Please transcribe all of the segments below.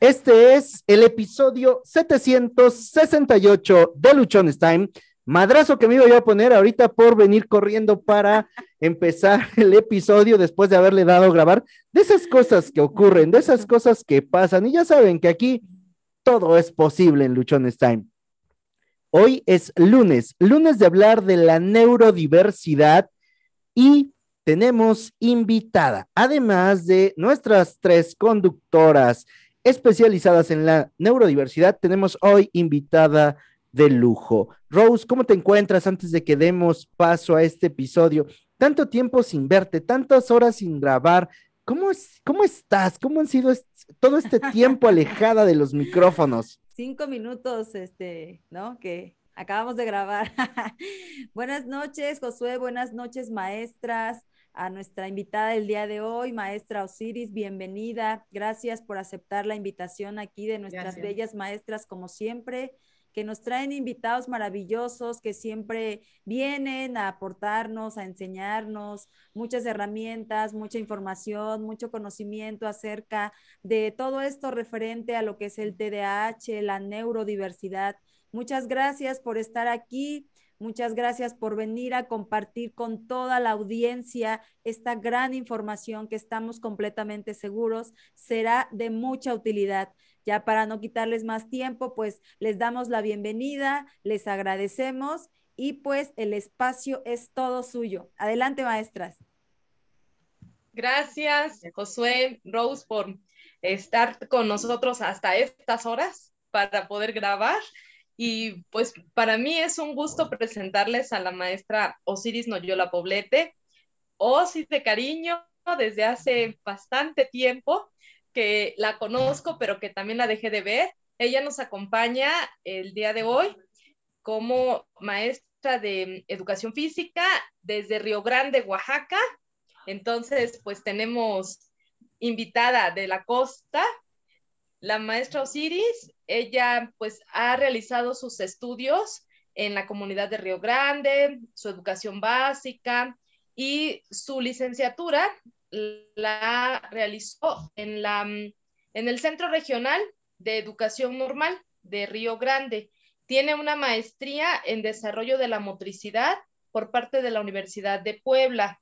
Este es el episodio 768 de Luchones Time. Madrazo que me iba yo a poner ahorita por venir corriendo para empezar el episodio después de haberle dado a grabar. De esas cosas que ocurren, de esas cosas que pasan. Y ya saben que aquí todo es posible en Luchones Time. Hoy es lunes, lunes de hablar de la neurodiversidad y tenemos invitada, además de nuestras tres conductoras especializadas en la neurodiversidad, tenemos hoy invitada de lujo. Rose, ¿cómo te encuentras antes de que demos paso a este episodio? Tanto tiempo sin verte, tantas horas sin grabar. ¿Cómo, es, cómo estás? ¿Cómo han sido todo este tiempo alejada de los micrófonos? Cinco minutos, este, ¿no? Que acabamos de grabar. buenas noches, Josué. Buenas noches, maestras a nuestra invitada del día de hoy, maestra Osiris, bienvenida. Gracias por aceptar la invitación aquí de nuestras bellas maestras, como siempre, que nos traen invitados maravillosos que siempre vienen a aportarnos, a enseñarnos muchas herramientas, mucha información, mucho conocimiento acerca de todo esto referente a lo que es el TDAH, la neurodiversidad. Muchas gracias por estar aquí. Muchas gracias por venir a compartir con toda la audiencia esta gran información que estamos completamente seguros será de mucha utilidad. Ya para no quitarles más tiempo, pues les damos la bienvenida, les agradecemos y pues el espacio es todo suyo. Adelante, maestras. Gracias, Josué, Rose, por estar con nosotros hasta estas horas para poder grabar. Y pues para mí es un gusto presentarles a la maestra Osiris Noyola Poblete, Osis de cariño desde hace bastante tiempo que la conozco, pero que también la dejé de ver. Ella nos acompaña el día de hoy como maestra de educación física desde Río Grande, Oaxaca. Entonces, pues tenemos invitada de la costa la maestra Osiris, ella pues ha realizado sus estudios en la comunidad de Río Grande, su educación básica y su licenciatura la realizó en, la, en el Centro Regional de Educación Normal de Río Grande. Tiene una maestría en desarrollo de la motricidad por parte de la Universidad de Puebla.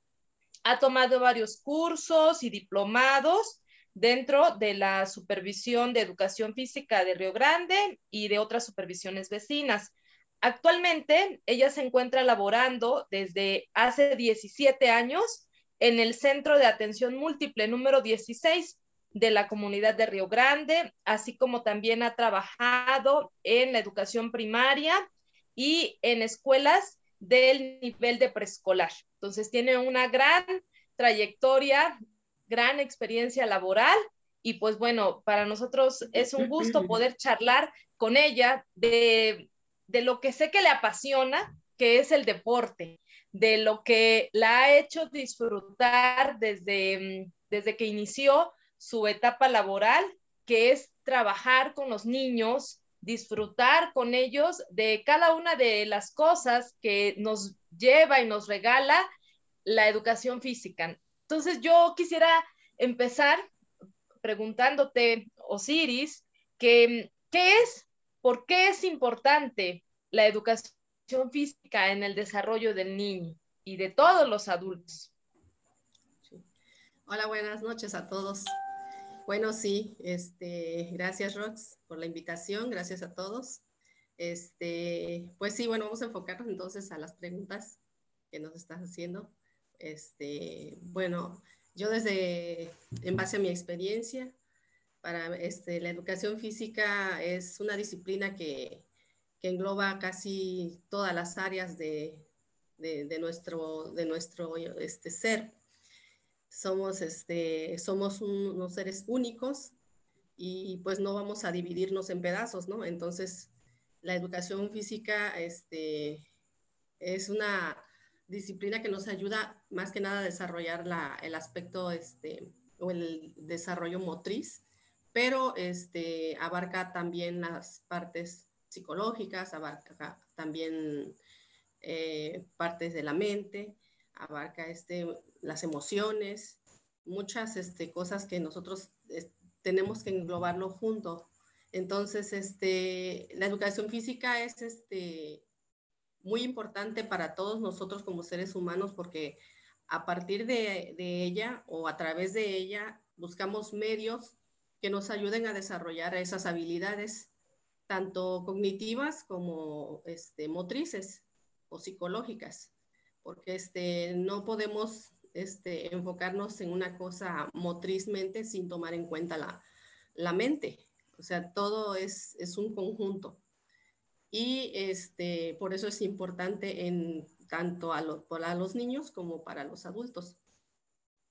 Ha tomado varios cursos y diplomados dentro de la supervisión de educación física de Río Grande y de otras supervisiones vecinas. Actualmente, ella se encuentra laborando desde hace 17 años en el Centro de Atención Múltiple número 16 de la comunidad de Río Grande, así como también ha trabajado en la educación primaria y en escuelas del nivel de preescolar. Entonces, tiene una gran trayectoria gran experiencia laboral y pues bueno, para nosotros es un gusto poder charlar con ella de, lo que sé que le apasiona, que es el deporte, de lo que la ha hecho disfrutar desde, desde que inició su etapa laboral, que es trabajar con los niños, disfrutar con ellos de cada una de las cosas que nos lleva y nos regala la educación física. Entonces yo quisiera empezar preguntándote, Osiris, que, ¿qué es, por qué es importante la educación física en el desarrollo del niño y de todos los adultos? Hola, buenas noches a todos. Bueno, sí, este, gracias Rox por la invitación, gracias a todos. Este, pues sí, bueno, vamos a enfocarnos entonces a las preguntas que nos estás haciendo. Este, bueno, yo desde, en base a mi experiencia, para este, la educación física es una disciplina que, engloba casi todas las áreas de, nuestro, de nuestro este, ser. Somos, este, somos unos seres únicos y pues no vamos a dividirnos en pedazos, ¿no? Entonces, la educación física este, es una disciplina que nos ayuda más que nada a desarrollar el aspecto este, o el desarrollo motriz, pero este, abarca también las partes psicológicas, abarca también eh, partes de la mente, abarca este, las emociones, muchas este, cosas que nosotros tenemos que englobarlo junto. Entonces, este, la educación física es este, muy importante para todos nosotros como seres humanos porque a partir de, ella o a través de ella buscamos medios que nos ayuden a desarrollar esas habilidades, tanto cognitivas como este, motrices o psicológicas, porque este, no podemos este, enfocarnos en una cosa motrizmente sin tomar en cuenta la, la mente. O sea, todo es, es un conjunto. Y este, por eso es importante en tanto a, para los niños como para los adultos.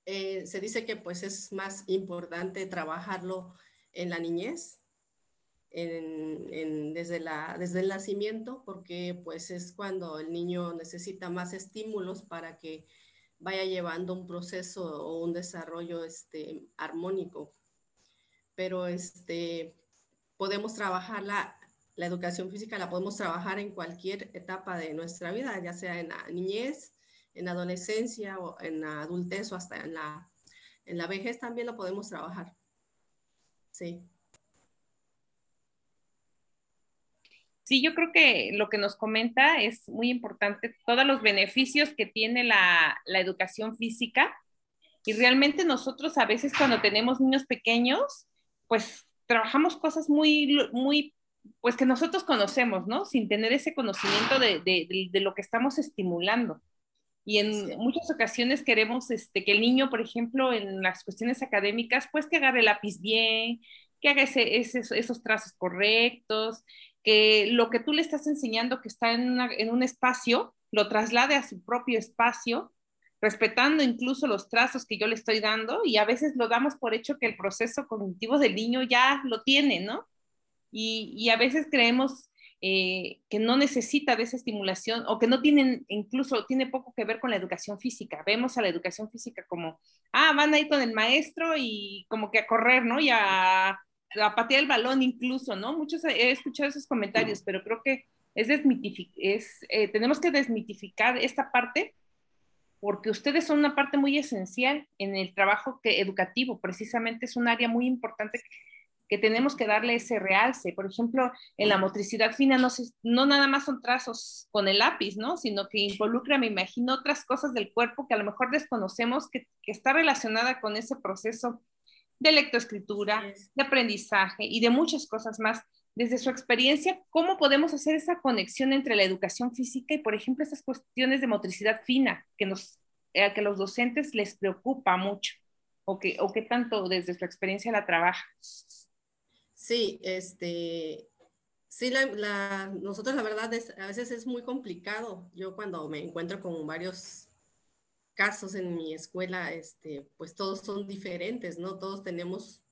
Eh, se dice que pues es más importante trabajarlo en la niñez, desde, la, desde el nacimiento, porque pues es cuando el niño necesita más estímulos para que vaya llevando un proceso o un desarrollo este, armónico. Pero este, podemos trabajarla la educación física la podemos trabajar en cualquier etapa de nuestra vida, ya sea en la niñez, en la adolescencia o en la adultez o hasta en la, en la vejez también lo podemos trabajar. Sí. Sí, yo creo que lo que nos comenta es muy importante, todos los beneficios que tiene la, la educación física. Y realmente nosotros a veces cuando tenemos niños pequeños, pues trabajamos cosas muy, muy pues que nosotros conocemos, ¿no? Sin tener ese conocimiento de, de, de lo que estamos estimulando. Y en muchas ocasiones queremos este, que el niño, por ejemplo, en las cuestiones académicas, pues que agarre el lápiz bien, que haga ese, esos trazos correctos, que lo que tú le estás enseñando que está en, en un espacio, lo traslade a su propio espacio, respetando incluso los trazos que yo le estoy dando y a veces lo damos por hecho que el proceso cognitivo del niño ya lo tiene, ¿no? Y, a veces creemos eh, que no necesita de esa estimulación o que no tienen, incluso tiene poco que ver con la educación física. Vemos a la educación física como, ah, van a ir con el maestro y como que a correr, ¿no? Y a, a patear el balón incluso, ¿no? Muchos he escuchado esos comentarios, pero creo que es, es eh, tenemos que desmitificar esta parte porque ustedes son una parte muy esencial en el trabajo que, educativo, precisamente es un área muy importante que tenemos que darle ese realce. Por ejemplo, en la motricidad fina no, no nada más son trazos con el lápiz, ¿no? Sino que involucra, me imagino, otras cosas del cuerpo que a lo mejor desconocemos que, que está relacionada con ese proceso de lectoescritura, de aprendizaje y de muchas cosas más. Desde su experiencia, ¿cómo podemos hacer esa conexión entre la educación física y, por ejemplo, esas cuestiones de motricidad fina que nos, a que los docentes les preocupa mucho o que, o que tanto desde su experiencia la trabaja? Sí, este, sí, la, nosotros la verdad es, a veces es muy complicado. Yo cuando me encuentro con varios casos en mi escuela, este, pues todos son diferentes, ¿no? Todos tenemos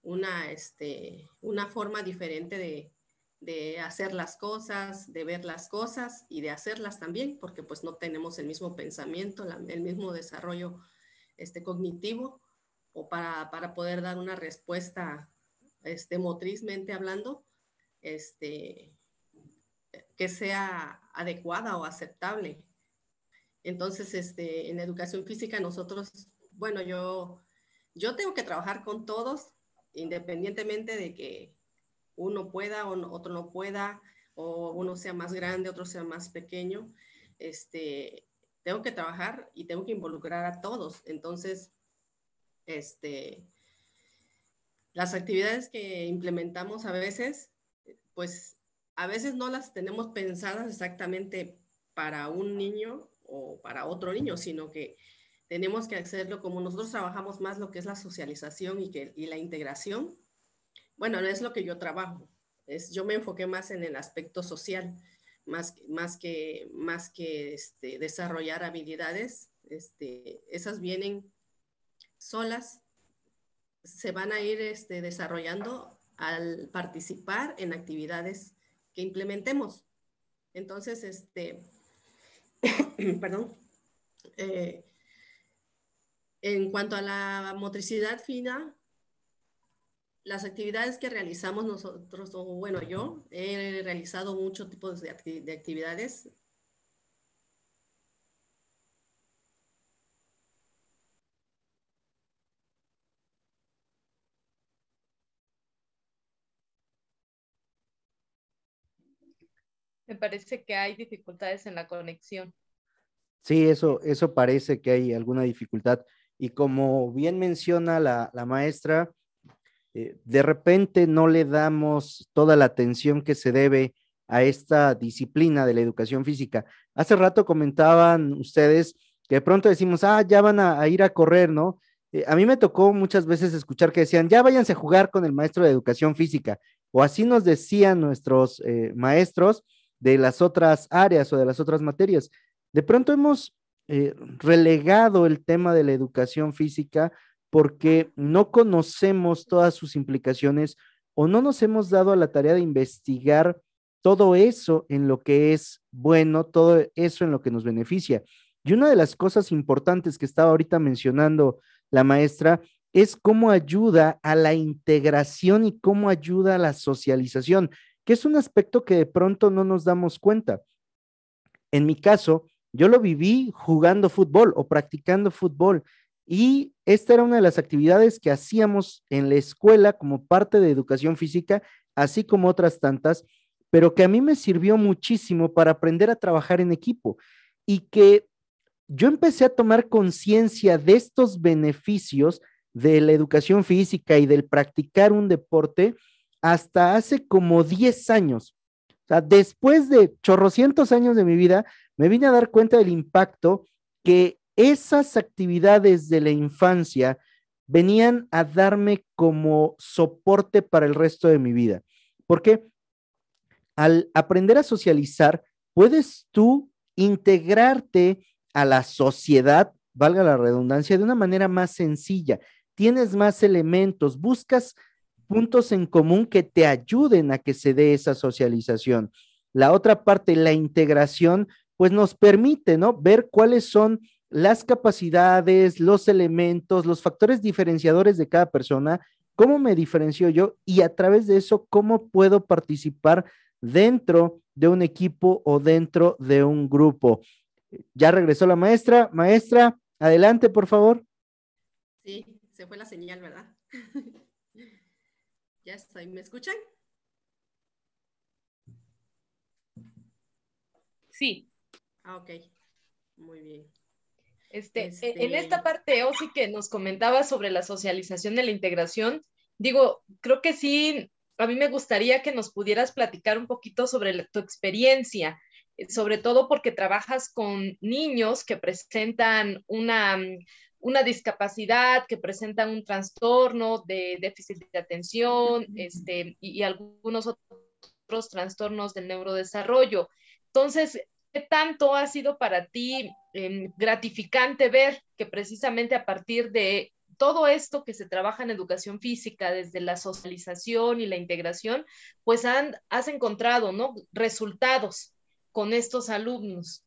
una, este, una forma diferente de, de hacer las cosas, de ver las cosas y de hacerlas también, porque pues no tenemos el mismo pensamiento, el mismo desarrollo este, cognitivo o para, para poder dar una respuesta este, motrizmente hablando, este, que sea adecuada o aceptable. Entonces, este, en educación física nosotros, bueno, yo, yo tengo que trabajar con todos, independientemente de que uno pueda o otro no pueda, o uno sea más grande, otro sea más pequeño. Este, tengo que trabajar y tengo que involucrar a todos. Entonces, este, las actividades que implementamos a veces, pues a veces no las tenemos pensadas exactamente para un niño o para otro niño, sino que tenemos que hacerlo como nosotros trabajamos más lo que es la socialización y, que, y la integración. Bueno, no es lo que yo trabajo, es, yo me enfoqué más en el aspecto social, más, más que, más que este, desarrollar habilidades, este, esas vienen solas se van a ir este, desarrollando al participar en actividades que implementemos. Entonces, este, perdón, eh, en cuanto a la motricidad fina, las actividades que realizamos nosotros, o bueno, yo he realizado muchos tipos de, de actividades Me parece que hay dificultades en la conexión. Sí, eso, eso parece que hay alguna dificultad. Y como bien menciona la, maestra, eh, de repente no le damos toda la atención que se debe a esta disciplina de la educación física. Hace rato comentaban ustedes que de pronto decimos, ah, ya van a, ir a correr, ¿no? Eh, a mí me tocó muchas veces escuchar que decían, ya váyanse a jugar con el maestro de educación física, o así nos decían nuestros eh, maestros de las otras áreas o de las otras materias. De pronto hemos eh, relegado el tema de la educación física porque no conocemos todas sus implicaciones o no nos hemos dado a la tarea de investigar todo eso en lo que es bueno, todo eso en lo que nos beneficia. Y una de las cosas importantes que estaba ahorita mencionando la maestra es cómo ayuda a la integración y cómo ayuda a la socialización, que es un aspecto que de pronto no nos damos cuenta. En mi caso, yo lo viví jugando fútbol o practicando fútbol y esta era una de las actividades que hacíamos en la escuela como parte de educación física, así como otras tantas, pero que a mí me sirvió muchísimo para aprender a trabajar en equipo y que yo empecé a tomar conciencia de estos beneficios de la educación física y del practicar un deporte hasta hace como 10 años. O sea, después de chorrocientos años de mi vida, me vine a dar cuenta del impacto que esas actividades de la infancia venían a darme como soporte para el resto de mi vida. Porque al aprender a socializar, puedes tú integrarte a la sociedad, valga la redundancia, de una manera más sencilla. Tienes más elementos, buscas puntos en común que te ayuden a que se dé esa socialización. La otra parte, la integración, pues nos permite, ¿no? Ver cuáles son las capacidades, los elementos, los factores diferenciadores de cada persona, cómo me diferencio yo y a través de eso, cómo puedo participar dentro de un equipo o dentro de un grupo. Ya regresó la maestra. Maestra, adelante, por favor. Sí, se fue la señal, ¿verdad? Ya estoy. ¿Me escuchan? Sí. Ah, ok. Muy bien. Este, e, En esta parte, Osi, que nos comentaba sobre la socialización de la integración, digo, creo que sí, a mí me gustaría que nos pudieras platicar un poquito sobre tu experiencia, eh, sobre todo porque trabajas con niños que presentan una una discapacidad que presenta un trastorno de déficit de atención este, y, algunos otros trastornos del neurodesarrollo. Entonces, ¿qué tanto ha sido para ti em, gratificante ver que precisamente a partir de todo esto que se trabaja en educación física, desde la socialización y la integración, pues han, has encontrado ¿no? resultados con estos alumnos?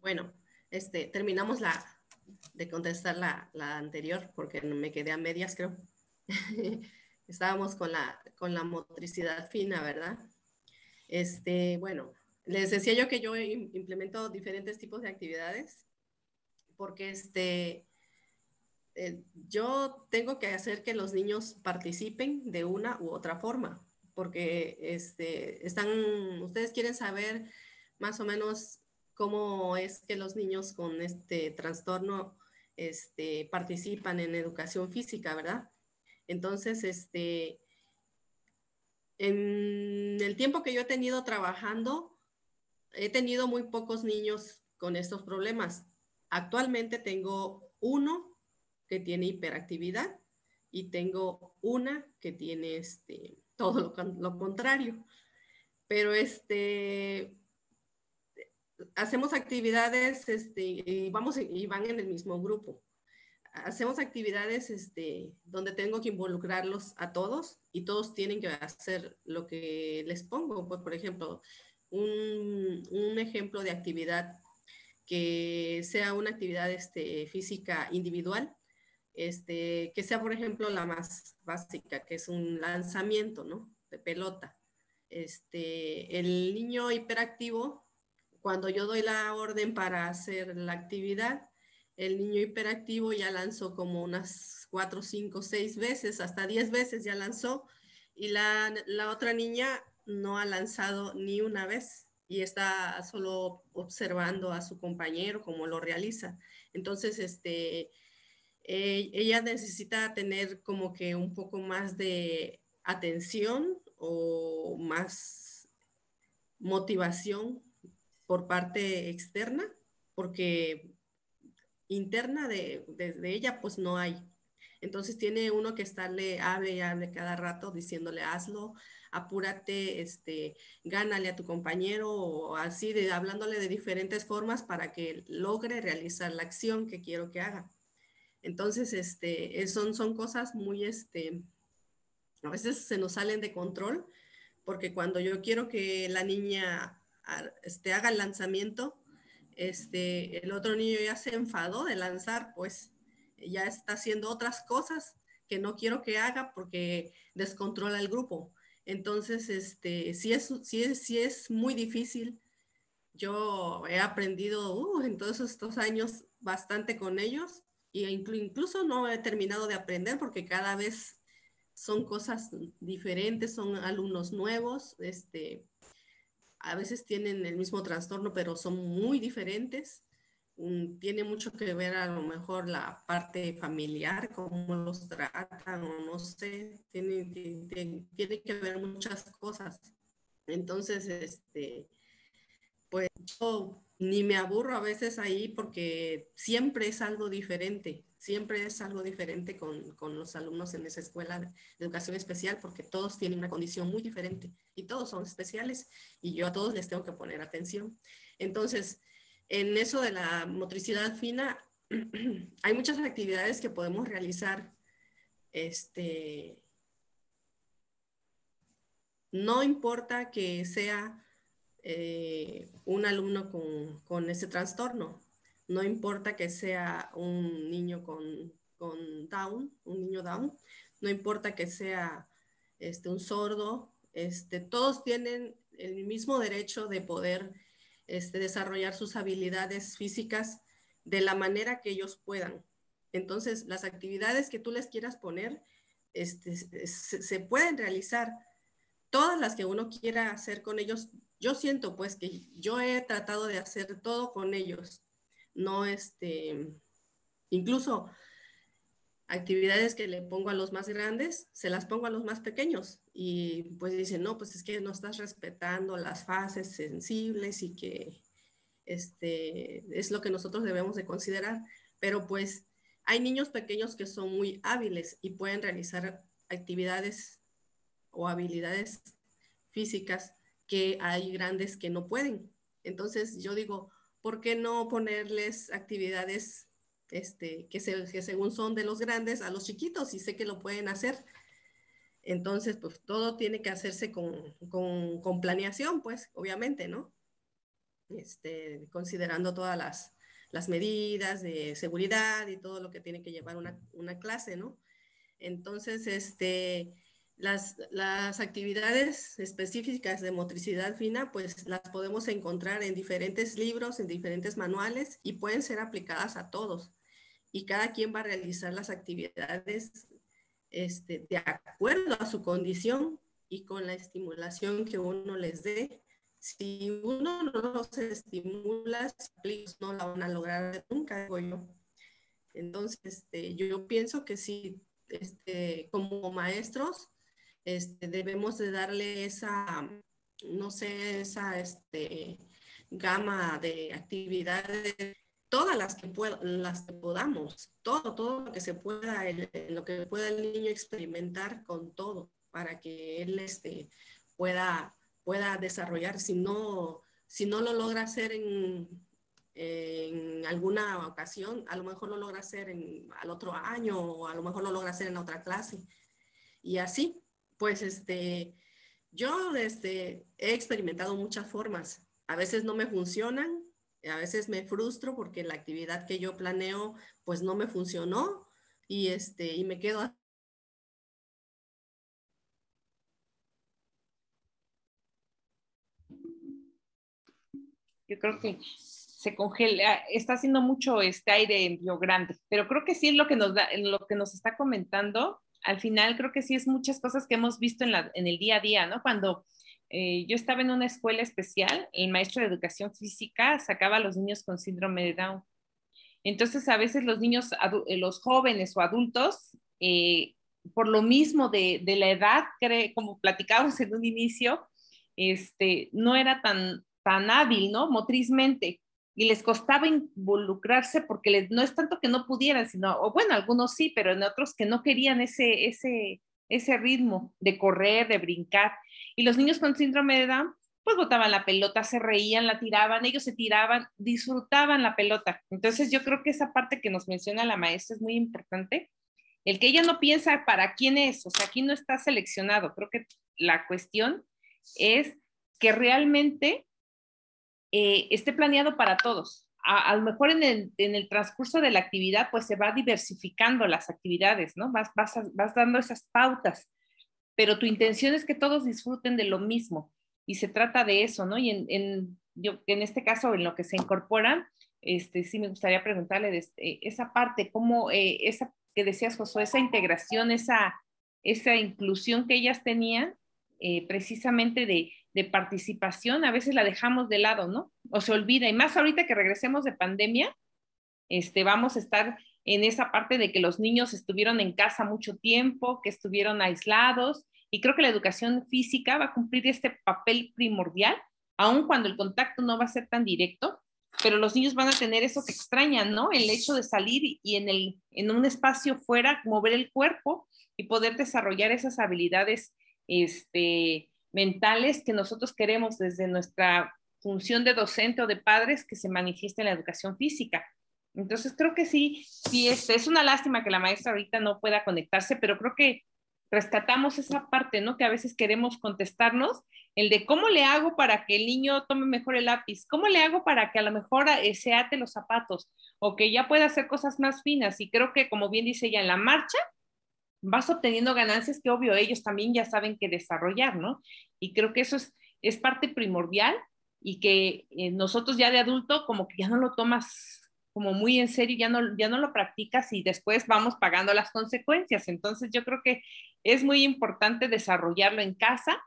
Bueno, este, terminamos la, de contestar la, anterior, porque me quedé a medias, creo. Estábamos con la, con la motricidad fina, ¿verdad? Este, bueno, les decía yo que yo implemento diferentes tipos de actividades, porque este, eh, yo tengo que hacer que los niños participen de una u otra forma, porque este, están, ustedes quieren saber más o menos cómo es que los niños con este trastorno este, participan en educación física, ¿verdad? Entonces, este, en el tiempo que yo he tenido trabajando, he tenido muy pocos niños con estos problemas. Actualmente tengo uno que tiene hiperactividad y tengo una que tiene este, todo lo, lo contrario. Pero este, hacemos actividades este, y, vamos, y van en el mismo grupo. Hacemos actividades este, donde tengo que involucrarlos a todos y todos tienen que hacer lo que les pongo. Pues, por ejemplo, un, un ejemplo de actividad que sea una actividad este, física individual, este, que sea, por ejemplo, la más básica, que es un lanzamiento, ¿no? De pelota. Este, el niño hiperactivo cuando yo doy la orden para hacer la actividad, el niño hiperactivo ya lanzó como unas cuatro, cinco, seis veces, hasta diez veces ya lanzó. Y la, otra niña no ha lanzado ni una vez y está solo observando a su compañero cómo lo realiza. Entonces, este, eh, ella necesita tener como que un poco más de atención o más motivación por parte externa, porque interna de, ella pues no hay. Entonces tiene uno que estarle, hable y hable cada rato diciéndole hazlo, apúrate, este, gánale a tu compañero o así, de, hablándole de diferentes formas para que logre realizar la acción que quiero que haga. Entonces, este, son, son cosas muy, este, a veces se nos salen de control, porque cuando yo quiero que la niña este, haga el lanzamiento, este, el otro niño ya se enfadó de lanzar, pues ya está haciendo otras cosas que no quiero que haga porque descontrola el grupo. Entonces, este, sí es, sí es, es muy difícil. Yo he aprendido uh, en todos estos años bastante con ellos y incluso no he terminado de aprender porque cada vez son cosas diferentes, son alumnos nuevos, este, a veces tienen el mismo trastorno, pero son muy diferentes. Mm, tiene mucho que ver a lo mejor la parte familiar, cómo los tratan o no sé, tiene, tiene, que ver muchas cosas. Entonces, este, pues yo ni me aburro a veces ahí porque siempre es algo diferente, siempre es algo diferente con, con, los alumnos en esa escuela de educación especial porque todos tienen una condición muy diferente y todos son especiales y yo a todos les tengo que poner atención. Entonces, en eso de la motricidad fina, hay muchas actividades que podemos realizar. Este, no importa que sea eh, un alumno con, con, ese trastorno, no importa que sea un niño con, con Down, un niño Down, no importa que sea este, un sordo, este, todos tienen el mismo derecho de poder este, desarrollar sus habilidades físicas de la manera que ellos puedan. Entonces, las actividades que tú les quieras poner este, se, pueden realizar. Todas las que uno quiera hacer con ellos, yo siento pues que yo he tratado de hacer todo con ellos. No, este, incluso actividades que le pongo a los más grandes, se las pongo a los más pequeños. Y pues dicen, no, pues es que no estás respetando las fases sensibles y que este, es lo que nosotros debemos de considerar. Pero pues hay niños pequeños que son muy hábiles y pueden realizar actividades o habilidades físicas que hay grandes que no pueden. Entonces yo digo, ¿por qué no ponerles actividades este, que, según son de los grandes a los chiquitos y sé que lo pueden hacer. Entonces, pues todo tiene que hacerse con, con, planeación, pues, obviamente, ¿no? Este, considerando todas las, las, medidas de seguridad y todo lo que tiene que llevar una, una clase, ¿no? Entonces, este, las, las, actividades específicas de motricidad fina, pues las podemos encontrar en diferentes libros, en diferentes manuales y pueden ser aplicadas a todos. Y cada quien va a realizar las actividades este, de acuerdo a su condición y con la estimulación que uno les dé. Si uno no los estimula, no la van a lograr nunca, digo yo. Entonces, este, yo pienso que sí, este, como maestros, este, debemos de darle esa, no sé, esa este, gama de actividades, todas las que, las que podamos, todo, todo lo que se pueda, lo que pueda el niño experimentar con todo, para que él este, pueda, pueda desarrollar, si no, si no lo logra hacer en, en alguna ocasión, a lo mejor lo logra hacer en, al otro año o a lo mejor lo logra hacer en otra clase. Y así, pues este, yo este, he experimentado muchas formas. A veces no me funcionan, a veces me frustro porque la actividad que yo planeo pues no me funcionó y, este, y me quedo Yo creo que se congela, está haciendo mucho este aire en Río Grande, pero creo que sí es lo que nos da, lo que nos está comentando al final creo que sí es muchas cosas que hemos visto en, la, en el día a día, ¿no? Cuando eh, yo estaba en una escuela especial, el maestro de educación física sacaba a los niños con síndrome de Down. Entonces, a veces los niños, eh, los jóvenes o adultos, eh, por lo mismo de, de la edad, como platicábamos en un inicio, este, no era tan, tan hábil, ¿no? Motrizmente. Y les costaba involucrarse porque les, no es tanto que no pudieran, sino, o bueno, algunos sí, pero en otros que no querían ese, ese, ese ritmo de correr, de brincar. Y los niños con síndrome de Down, pues botaban la pelota, se reían, la tiraban, ellos se tiraban, disfrutaban la pelota. Entonces yo creo que esa parte que nos menciona la maestra es muy importante. El que ella no piensa para quién es, o sea, aquí no está seleccionado. Creo que la cuestión es que realmente eh, esté planeado para todos. A, lo mejor en el, transcurso de la actividad, pues se va diversificando las actividades, ¿no? Vas, dando esas pautas, pero tu intención es que todos disfruten de lo mismo y se trata de eso, ¿no? Y en, este caso, en lo que se incorpora, este, sí me gustaría preguntarle este, esa parte, cómo, eh, esa que decías, Josué, esa integración, esa, esa inclusión que ellas tenían, eh, precisamente de, de, participación, a veces la dejamos de lado, ¿no? O se olvida, y más ahorita que regresemos de pandemia, este, vamos a estar en esa parte de que los niños estuvieron en casa mucho tiempo, que estuvieron aislados, y creo que la educación física va a cumplir este papel primordial, aun cuando el contacto no va a ser tan directo, pero los niños van a tener eso que extrañan, ¿no? El hecho de salir y en, el, en un espacio fuera, mover el cuerpo y poder desarrollar esas habilidades este, mentales que nosotros queremos desde nuestra función de docente o de padres que se manifieste en la educación física. Entonces creo que sí, sí, este, es una lástima que la maestra ahorita no pueda conectarse, pero creo que rescatamos esa parte, ¿no? Que a veces queremos contestarnos, el de cómo le hago para que el niño tome mejor el lápiz, cómo le hago para que a lo mejor eh, se ate los zapatos o que ya pueda hacer cosas más finas. Y creo que, como bien dice ella, en la marcha vas obteniendo ganancias que obvio ellos también ya saben que desarrollar, ¿no? Y creo que eso es, es parte primordial y que eh, nosotros ya de adulto como que ya no lo tomas como muy en serio, ya no, ya no lo practicas y después vamos pagando las consecuencias. Entonces yo creo que es muy importante desarrollarlo en casa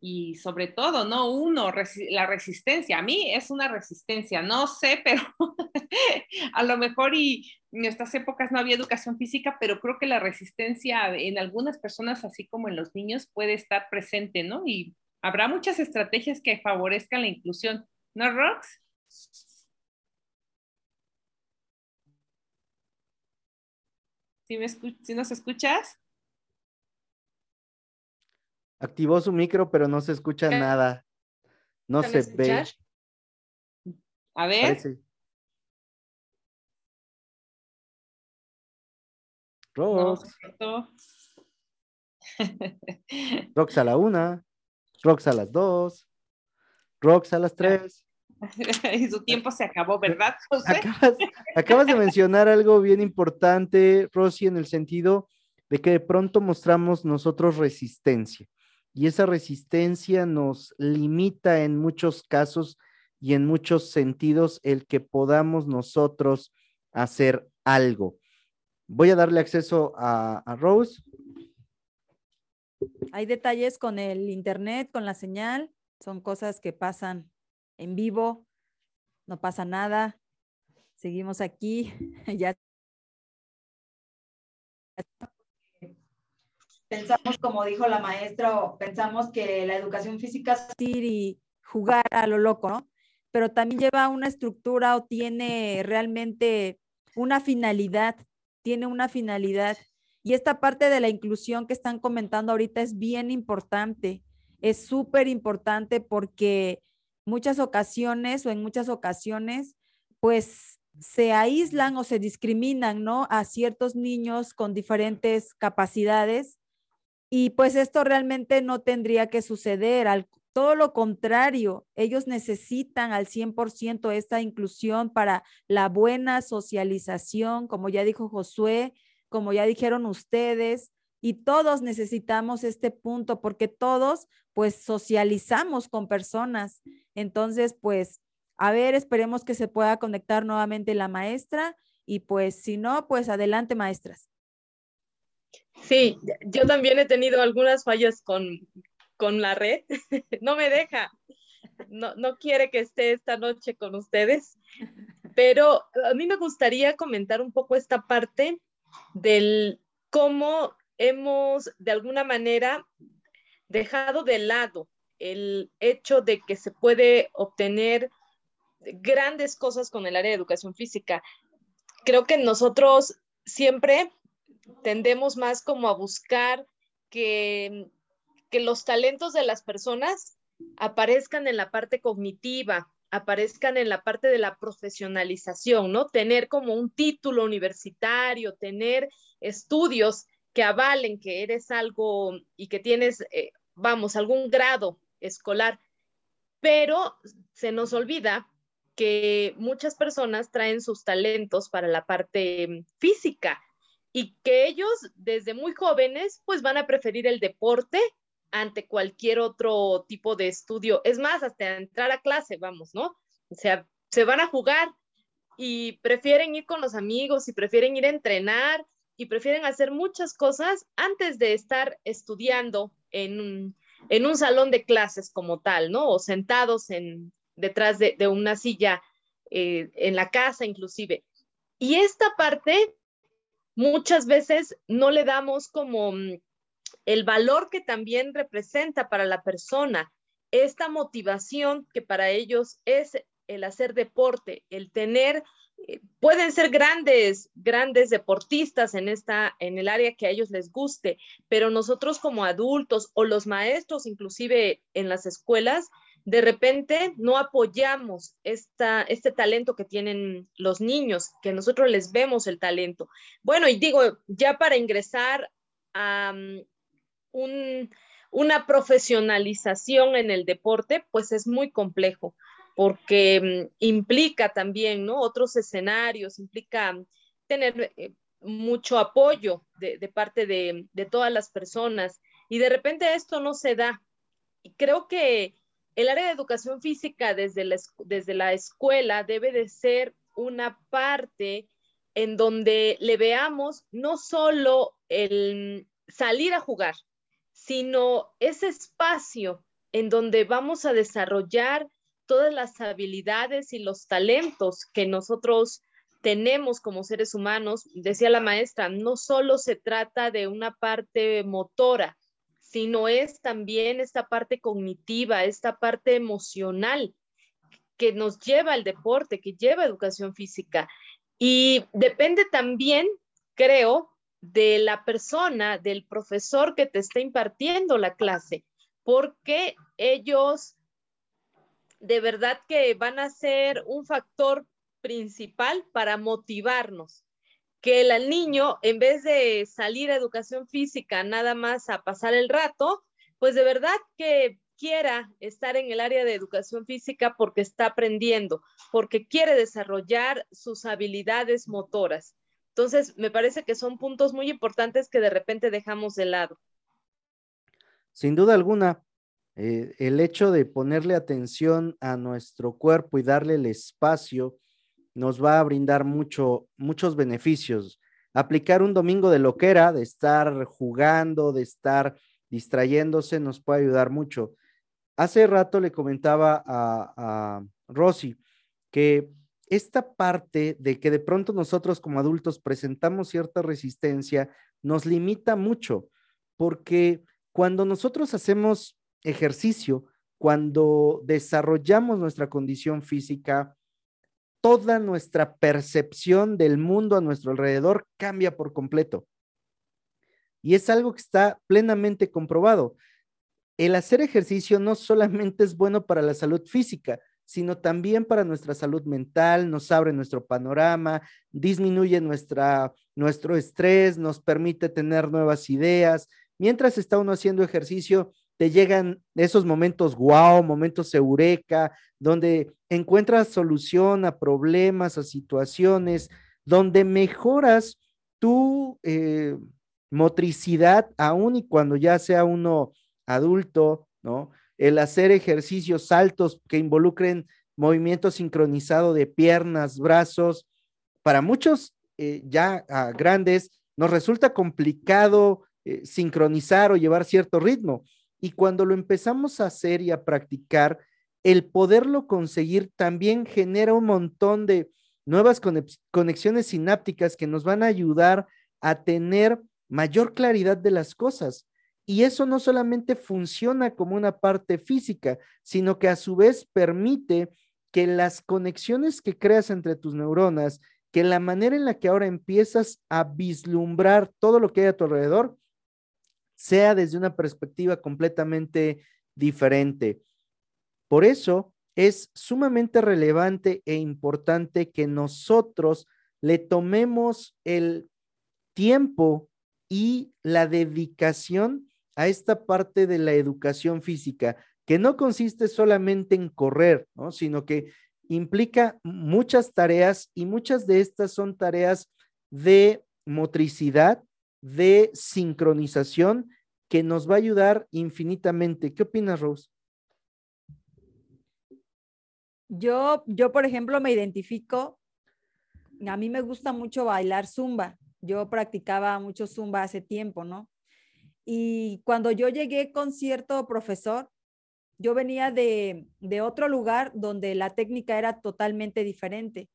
y sobre todo, ¿no? Uno, la resistencia. A mí es una resistencia, no sé, pero a lo mejor y en estas épocas no había educación física, pero creo que la resistencia en algunas personas, así como en los niños, puede estar presente, ¿no? Y habrá muchas estrategias que favorezcan la inclusión. ¿No, Rox? ¿Sí, nos escuchas? Activó su micro, pero no se escucha nada. No se ve. A ver. Rox. Rox a la una. Rox a las dos. Rox a las tres. y su tiempo se acabó, ¿verdad, José? Acabas, de mencionar algo bien importante, Rosy, en el sentido de que de pronto mostramos nosotros resistencia y esa resistencia nos limita en muchos casos y en muchos sentidos el que podamos nosotros hacer algo. Voy a darle acceso a, Rose. Hay detalles con el internet, con la señal, son cosas que pasan en vivo, no pasa nada, seguimos aquí, ya pensamos, como dijo la maestra, pensamos que la educación física es ir y jugar a lo loco, ¿no? Pero también lleva una estructura o tiene realmente una finalidad, tiene una finalidad. Y esta parte de la inclusión que están comentando ahorita es bien importante, es súper importante porque muchas ocasiones o en muchas ocasiones, pues se aíslan o se discriminan, ¿no? A ciertos niños con diferentes capacidades. Y pues esto realmente no tendría que suceder. Al, todo lo contrario, ellos necesitan al 100% esta inclusión para la buena socialización, como ya dijo Josué, como ya dijeron ustedes, y todos necesitamos este punto porque todos pues socializamos con personas. Entonces, pues, a ver, esperemos que se pueda conectar nuevamente la maestra y pues si no, pues adelante maestras. Sí, yo también he tenido algunas fallas con, con la red, no me deja, no, no quiere que esté esta noche con ustedes, pero a mí me gustaría comentar un poco esta parte del cómo hemos de alguna manera dejado de lado el hecho de que se puede obtener grandes cosas con el área de educación física. Creo que nosotros siempre tendemos más como a buscar que, que los talentos de las personas aparezcan en la parte cognitiva, aparezcan en la parte de la profesionalización, ¿no? Tener como un título universitario, tener estudios que avalen que eres algo y que tienes, eh, vamos, algún grado escolar, pero se nos olvida que muchas personas traen sus talentos para la parte física y que ellos desde muy jóvenes pues van a preferir el deporte ante cualquier otro tipo de estudio. Es más, hasta entrar a clase, vamos, ¿no? O sea, se van a jugar y prefieren ir con los amigos y prefieren ir a entrenar y prefieren hacer muchas cosas antes de estar estudiando en en un salón de clases como tal, ¿no? O sentados en, detrás de, una silla eh, en la casa inclusive. Y esta parte muchas veces no le damos como mm, el valor que también representa para la persona, esta motivación que para ellos es el hacer deporte, el tener, eh, pueden ser grandes, grandes deportistas en esta, en el área que a ellos les guste, pero nosotros como adultos o los maestros, inclusive en las escuelas, de repente no apoyamos esta, este talento que tienen los niños, que nosotros les vemos el talento. Bueno, y digo, ya para ingresar a, mm, una profesionalización en el deporte, pues es muy complejo porque mm, implica también, ¿no? Otros escenarios, implica tener eh, mucho apoyo de, parte de, todas las personas y de repente esto no se da. Y creo que el área de educación física desde la, desde la escuela debe de ser una parte en donde le veamos no solo el salir a jugar, sino ese espacio en donde vamos a desarrollar todas las habilidades y los talentos que nosotros tenemos como seres humanos. Decía la maestra, no solo se trata de una parte motora, sino es también esta parte cognitiva, esta parte emocional que nos lleva al deporte, que lleva a educación física. Y depende también, creo, de la persona, del profesor que te está impartiendo la clase, porque ellos de verdad que van a ser un factor principal para motivarnos. Que el niño, en vez de salir a educación física nada más a pasar el rato, pues de verdad que quiera estar en el área de educación física porque está aprendiendo, porque quiere desarrollar sus habilidades motoras. Entonces, me parece que son puntos muy importantes que de repente dejamos de lado. Sin duda alguna, eh, el hecho de ponerle atención a nuestro cuerpo y darle el espacio nos va a brindar mucho, muchos beneficios. Aplicar un domingo de loquera, de estar jugando, de estar distrayéndose, nos puede ayudar mucho. Hace rato le comentaba a, a Rosy que esta parte de que de pronto nosotros como adultos presentamos cierta resistencia nos limita mucho, porque cuando nosotros hacemos ejercicio, cuando desarrollamos nuestra condición física, toda nuestra percepción del mundo a nuestro alrededor cambia por completo. Y es algo que está plenamente comprobado. El hacer ejercicio no solamente es bueno para la salud física, sino también para nuestra salud mental, nos abre nuestro panorama, disminuye nuestra, nuestro estrés, nos permite tener nuevas ideas. Mientras está haciendo ejercicio, te llegan esos momentos wow, momentos eureka, donde encuentras solución a problemas, a situaciones, donde mejoras tu eh, motricidad aún y cuando ya sea uno adulto, ¿no? el hacer ejercicios, saltos que involucren movimiento sincronizado de piernas, brazos. Para muchos eh, ya ah, grandes nos resulta complicado eh, sincronizar o llevar cierto ritmo, y cuando lo empezamos a hacer y a practicar, el poderlo conseguir también genera un montón de nuevas conexiones sinápticas que nos van a ayudar a tener mayor claridad de las cosas. Y eso no solamente funciona como una parte física, sino que a su vez permite que las conexiones que creas entre tus neuronas, que la manera en la que ahora empiezas a vislumbrar todo lo que hay a tu alrededor, sea desde una perspectiva completamente diferente. Por eso es sumamente relevante e importante que nosotros le tomemos el tiempo y la dedicación a esta parte de la educación física, que no consiste solamente en correr, ¿no? sino que implica muchas tareas y muchas de estas son tareas de motricidad, de sincronización, que nos va a ayudar infinitamente. ¿Qué opinas, Rose? Yo, yo, por ejemplo, me identifico, a mí me gusta mucho bailar zumba. Yo practicaba mucho zumba hace tiempo, ¿no? Y cuando yo llegué con cierto profesor, yo venía de, de otro lugar donde la técnica era totalmente diferente.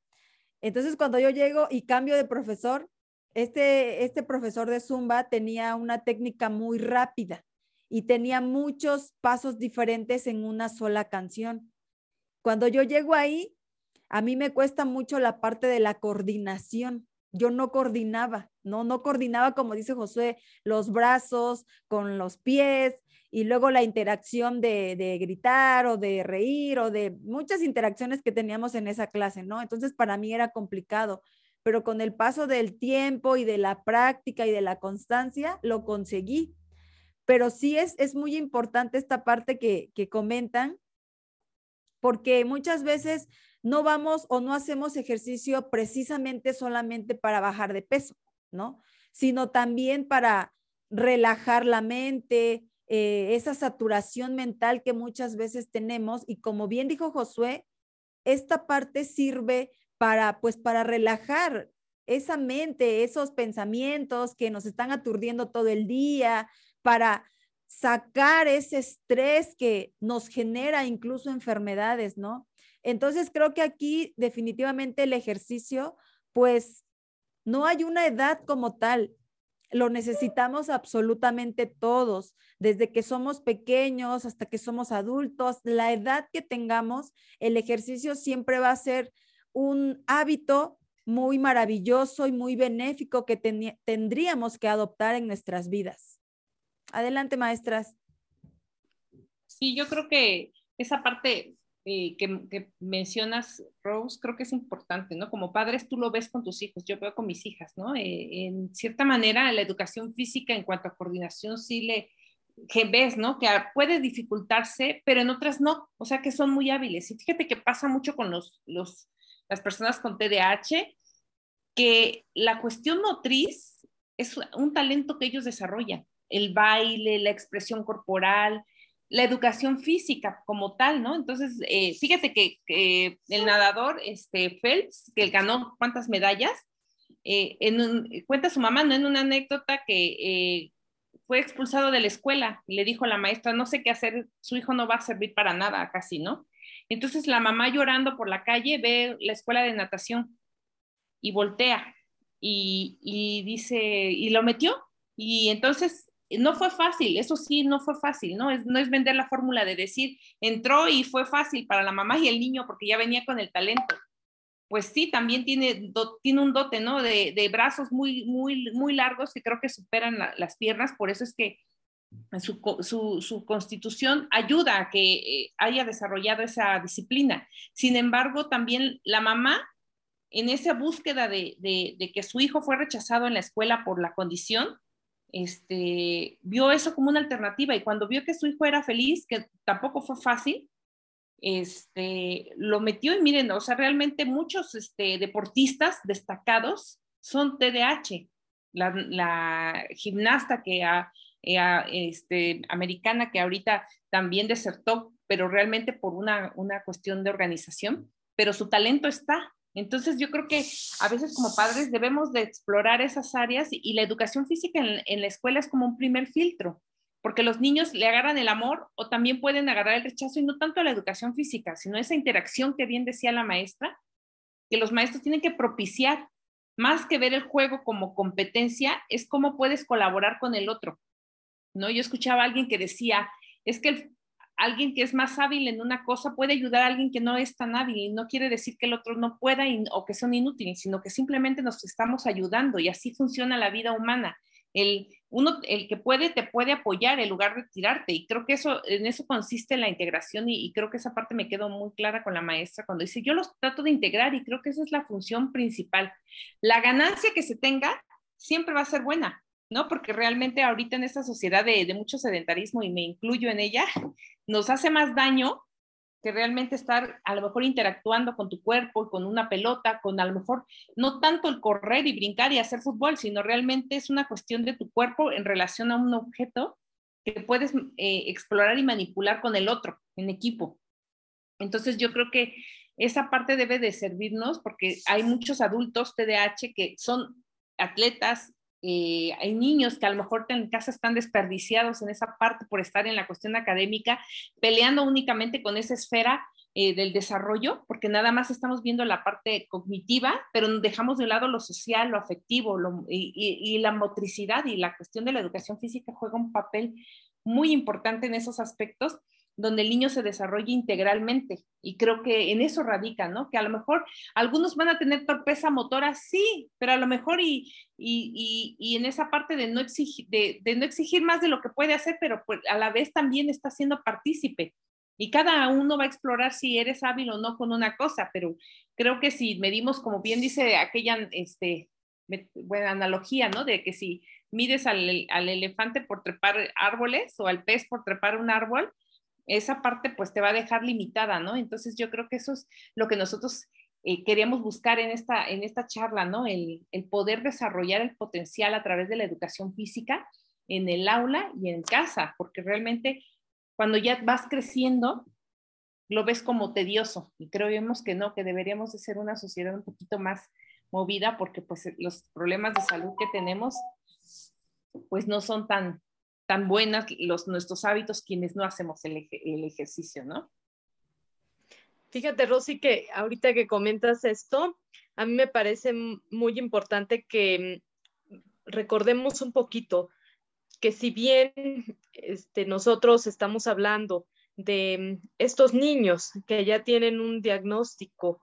Entonces, cuando yo llego y cambio de profesor, este, este profesor de Zumba tenía una técnica muy rápida y tenía muchos pasos diferentes en una sola canción. Cuando yo llego ahí, a mí me cuesta mucho la parte de la coordinación. Yo no coordinaba, no, no coordinaba, como dice Josué, los brazos con los pies y luego la interacción de, de gritar o de reír o de muchas interacciones que teníamos en esa clase, ¿no? Entonces para mí era complicado, pero con el paso del tiempo y de la práctica y de la constancia, lo conseguí. Pero sí es, es muy importante esta parte que, que comentan, porque muchas veces no vamos o no hacemos ejercicio precisamente solamente para bajar de peso, ¿no? Sino también para relajar la mente, eh, esa saturación mental que muchas veces tenemos. Y como bien dijo Josué, esta parte sirve para, pues, para relajar esa mente, esos pensamientos que nos están aturdiendo todo el día, para sacar ese estrés que nos genera incluso enfermedades, ¿no? Entonces creo que aquí definitivamente el ejercicio, pues no hay una edad como tal, lo necesitamos absolutamente todos, desde que somos pequeños hasta que somos adultos, la edad que tengamos, el ejercicio siempre va a ser un hábito muy maravilloso y muy benéfico que tendríamos que adoptar en nuestras vidas. Adelante, maestras. Sí, yo creo que esa parte eh, que, mencionas, Rose, creo que es importante, ¿no? Como padres tú lo ves con tus hijos, yo veo con mis hijas, ¿no? Eh, en cierta manera, la educación física en cuanto a coordinación sí le que ves, ¿no? Que puede dificultarse, pero en otras no, o sea que son muy hábiles. Y fíjate que pasa mucho con los, los, las personas con TDAH, que la cuestión motriz es un talento que ellos desarrollan el baile, la expresión corporal, la educación física como tal, ¿no? Entonces, eh, fíjate que, el nadador, este, Phelps, que ganó cuántas medallas, eh, cuenta su mamá, ¿no? En una anécdota que eh, fue expulsado de la escuela le dijo a la maestra, no sé qué hacer, su hijo no va a servir para nada casi, ¿no? Entonces la mamá llorando por la calle ve la escuela de natación y voltea y, dice, y lo metió. Y entonces no fue fácil, eso sí, no fue fácil, ¿no? Es, no es vender la fórmula de decir, entró y fue fácil para la mamá y el niño porque ya venía con el talento. Pues sí, también tiene, tiene un dote, ¿no? De, brazos muy, muy, muy largos que creo que superan las piernas, por eso es que su, constitución ayuda a que eh, haya desarrollado esa disciplina. Sin embargo, también la mamá, en esa búsqueda de, que su hijo fue rechazado en la escuela por la condición, este, vio eso como una alternativa y cuando vio que su hijo era feliz, que tampoco fue fácil, este, lo metió y miren, o sea, realmente muchos este, deportistas destacados son TDAH. La, gimnasta que este, americana que ahorita también desertó, pero realmente por una, una cuestión de organización, pero su talento está. Entonces yo creo que a veces como padres debemos de explorar esas áreas y, la educación física en, la escuela es como un primer filtro porque los niños le agarran el amor o también pueden agarrar el rechazo y no tanto a la educación física, sino esa interacción que bien decía la maestra, que los maestros tienen que propiciar, más que ver el juego como competencia, es cómo puedes colaborar con el otro. ¿No? Yo escuchaba a alguien que decía, es que alguien que es más hábil en una cosa puede ayudar a alguien que no es tan hábil y no quiere decir que el otro no pueda o que son inútiles, sino que simplemente nos estamos ayudando y así funciona la vida humana el, uno, el que puede te puede apoyar en lugar de tirarte. Y creo que eso, en eso consiste la integración y, creo que esa parte me quedó muy clara con la maestra cuando dice, yo los trato de integrar y creo que esa es la función principal. La ganancia que se tenga siempre va a ser buena, ¿no? Porque realmente ahorita en esta sociedad de, mucho sedentarismo, y me incluyo en ella, nos hace más daño que realmente estar a lo mejor interactuando con tu cuerpo, con una pelota, con a lo mejor no tanto el correr y brincar y hacer fútbol, sino realmente es una cuestión de tu cuerpo en relación a un objeto que puedes eh, explorar y manipular con el otro en equipo. Entonces yo creo que esa parte debe de servirnos porque hay muchos adultos TDAH que son atletas, hay niños que a lo mejor en casa están desperdiciados en esa parte por estar en la cuestión académica, peleando únicamente con esa esfera eh, del desarrollo, porque nada más estamos viendo la parte cognitiva, pero dejamos de lado lo social, lo afectivo y, la motricidad y la cuestión de la educación física juega un papel muy importante en esos aspectos donde el niño se desarrolla integralmente. Y creo que en eso radica, ¿no? Que a lo mejor algunos van a tener torpeza motora, sí, pero a lo mejor y, y, y, en esa parte de no, exigir, de, no exigir más de lo que puede hacer, pero pues a la vez también está siendo partícipe. Y cada uno va a explorar si eres hábil o no con una cosa, pero creo que si medimos, como bien dice aquella este, buena analogía, ¿no? De que si mides al, al elefante por trepar árboles o al pez por trepar un árbol, esa parte pues te va a dejar limitada, ¿no? Entonces yo creo que eso es lo que nosotros eh, queríamos buscar en esta, en esta charla, ¿no? El, el, poder desarrollar el potencial a través de la educación física en el aula y en casa, porque realmente cuando ya vas creciendo, lo ves como tedioso y creemos que no, que deberíamos de ser una sociedad un poquito más movida porque pues los problemas de salud que tenemos pues no son tan, tan buenas los, nuestros hábitos quienes no hacemos el, ejercicio, ¿no? Fíjate, Rosy, que ahorita que comentas esto, a mí me parece muy importante que mm, recordemos un poquito que si bien este, nosotros estamos hablando de mm, estos niños que ya tienen un diagnóstico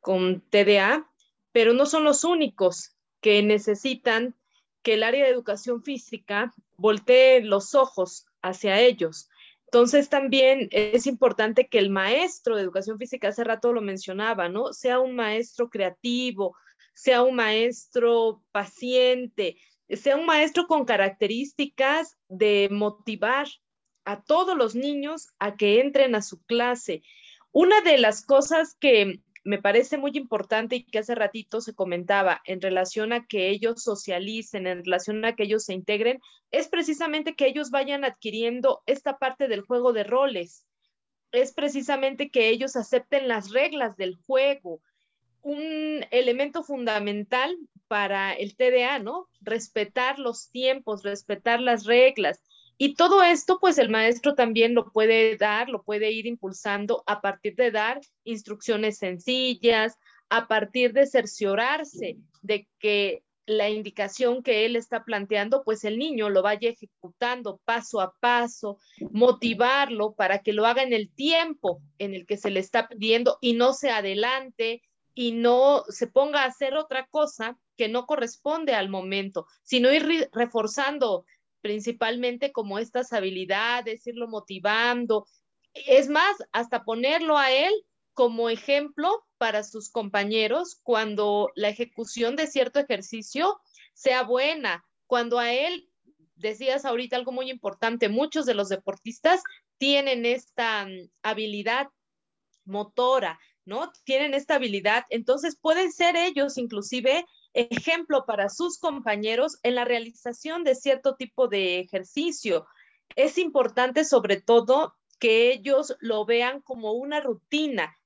con TDA, pero no son los únicos que necesitan que el área de educación física voltee los ojos hacia ellos. Entonces también es importante que el maestro de educación física, hace rato lo mencionaba, ¿no? Sea un maestro creativo, sea un maestro paciente, sea un maestro con características de motivar a todos los niños a que entren a su clase. Una de las cosas que me parece muy importante y que hace ratito se comentaba en relación a que ellos socialicen, en relación a que ellos se integren, es precisamente que ellos vayan adquiriendo esta parte del juego de roles. Es precisamente que ellos acepten las reglas del juego. Un elemento fundamental para el TDA, ¿no? Respetar los tiempos, respetar las reglas. Y todo esto, pues el maestro también lo puede dar, lo puede ir impulsando a partir de dar instrucciones sencillas, a partir de cerciorarse de que la indicación que él está planteando, pues el niño lo vaya ejecutando paso a paso, motivarlo para que lo haga en el tiempo en el que se le está pidiendo y no se adelante y no se ponga a hacer otra cosa que no corresponde al momento, sino ir reforzando principalmente como estas habilidades, irlo motivando. Es más, hasta ponerlo a él como ejemplo para sus compañeros cuando la ejecución de cierto ejercicio sea buena, cuando a él, decías ahorita algo muy importante, muchos de los deportistas tienen esta mm, habilidad motora, ¿no? Tienen esta habilidad, entonces pueden ser ellos inclusive ejemplo para sus compañeros en la realización de cierto tipo de ejercicio. Es importante sobre todo que ellos lo vean como una rutina,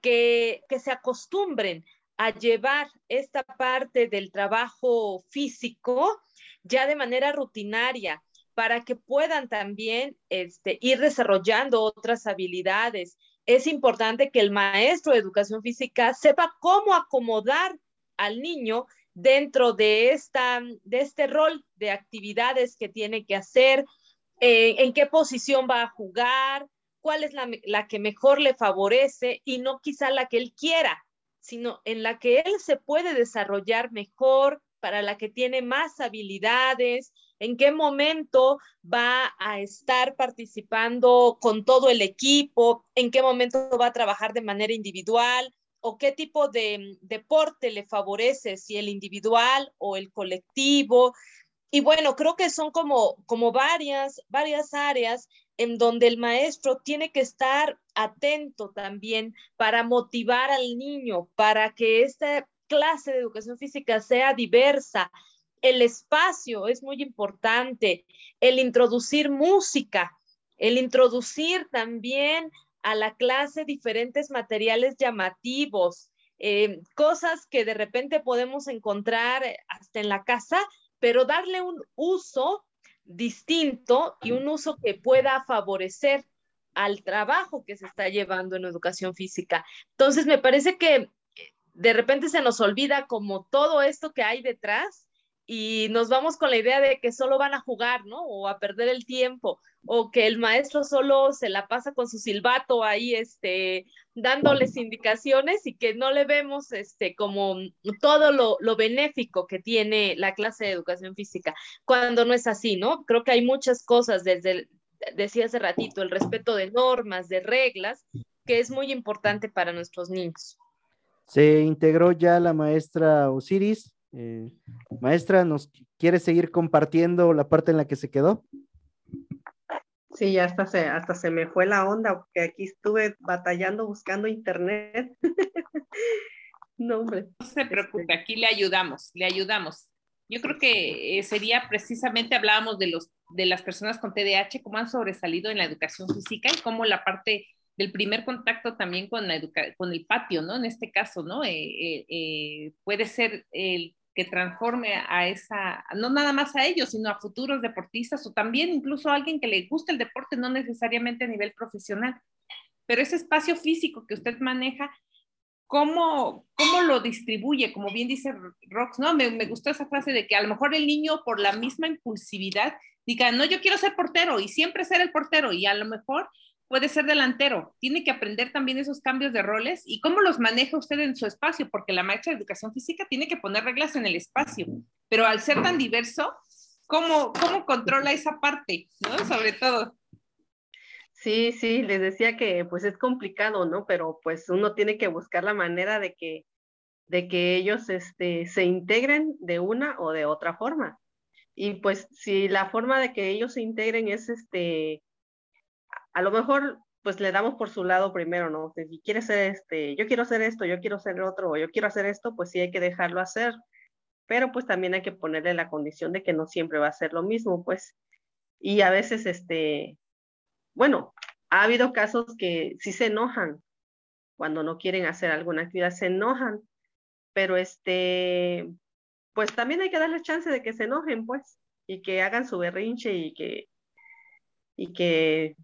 que, que se acostumbren a llevar esta parte del trabajo físico ya de manera rutinaria, para que puedan también este, ir desarrollando otras habilidades. Es importante que el maestro de educación física sepa cómo acomodar al niño dentro de, esta, de este rol de actividades que tiene que hacer, eh, en qué posición va a jugar, cuál es la, la que mejor le favorece y no quizá la que él quiera, sino en la que él se puede desarrollar mejor, para la que tiene más habilidades, en qué momento va a estar participando con todo el equipo, en qué momento va a trabajar de manera individual o qué tipo de deporte le favorece, si el individual o el colectivo. Y bueno, creo que son como, como varias, varias áreas en donde el maestro tiene que estar atento también para motivar al niño, para que esta clase de educación física sea diversa. El espacio es muy importante, el introducir música, el introducir también a la clase diferentes materiales llamativos, eh, cosas que de repente podemos encontrar hasta en la casa, pero darle un uso distinto y un uso que pueda favorecer al trabajo que se está llevando en educación física. Entonces, me parece que de repente se nos olvida como todo esto que hay detrás y nos vamos con la idea de que solo van a jugar, ¿no? O a perder el tiempo, o que el maestro solo se la pasa con su silbato ahí, este, dándoles indicaciones y que no le vemos, este, como todo lo, lo benéfico que tiene la clase de educación física, cuando no es así, ¿no? Creo que hay muchas cosas desde, decía hace ratito, el respeto de normas, de reglas, que es muy importante para nuestros niños. Se integró ya la maestra Osiris. Eh, maestra, ¿nos quiere seguir compartiendo la parte en la que se quedó? Sí, ya hasta se, hasta se me fue la onda, porque aquí estuve batallando buscando internet. no, hombre. No se preocupe, aquí le ayudamos, le ayudamos. Yo creo que eh, sería precisamente, hablábamos de, los, de las personas con TDAH, cómo han sobresalido en la educación física y cómo la parte del primer contacto también con, la con el patio, ¿no? En este caso, ¿no? Eh, eh, puede ser el que transforme a esa, no nada más a ellos, sino a futuros deportistas o también incluso a alguien que le guste el deporte, no necesariamente a nivel profesional. Pero ese espacio físico que usted maneja, ¿cómo, cómo lo distribuye? Como bien dice Rox, ¿no? Me, me gustó esa frase de que a lo mejor el niño por la misma impulsividad diga, no, yo quiero ser portero y siempre ser el portero y a lo mejor puede ser delantero, tiene que aprender también esos cambios de roles y cómo los maneja usted en su espacio, porque la maestra de educación física tiene que poner reglas en el espacio, pero al ser tan diverso, ¿cómo, cómo controla esa parte, ¿no? Sobre todo. Sí, sí, les decía que pues es complicado, ¿no? Pero pues uno tiene que buscar la manera de que, de que ellos este, se integren de una o de otra forma. Y pues si la forma de que ellos se integren es este, a lo mejor pues le damos por su lado primero, ¿no? Si quiere ser este, yo quiero hacer esto, yo quiero hacer otro, o yo quiero hacer esto, pues sí hay que dejarlo hacer, pero pues también hay que ponerle la condición de que no siempre va a ser lo mismo, pues. Y a veces, este, bueno, ha habido casos que sí se enojan cuando no quieren hacer alguna actividad, se enojan, pero este, pues también hay que darles chance de que se enojen, pues, y que hagan su berrinche y que, y que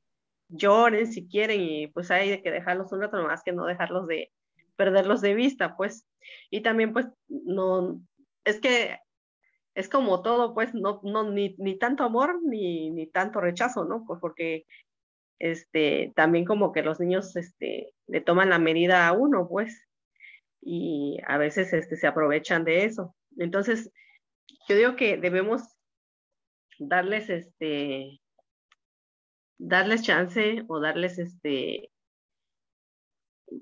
lloren si quieren y pues hay que dejarlos un rato más que no dejarlos de perderlos de vista, pues. Y también pues no, es que es como todo, pues no, no ni, ni tanto amor ni, ni tanto rechazo, ¿no? Pues porque este, también como que los niños este, le toman la medida a uno, pues, y a veces este, se aprovechan de eso. Entonces, yo digo que debemos darles este, darles chance o darles este,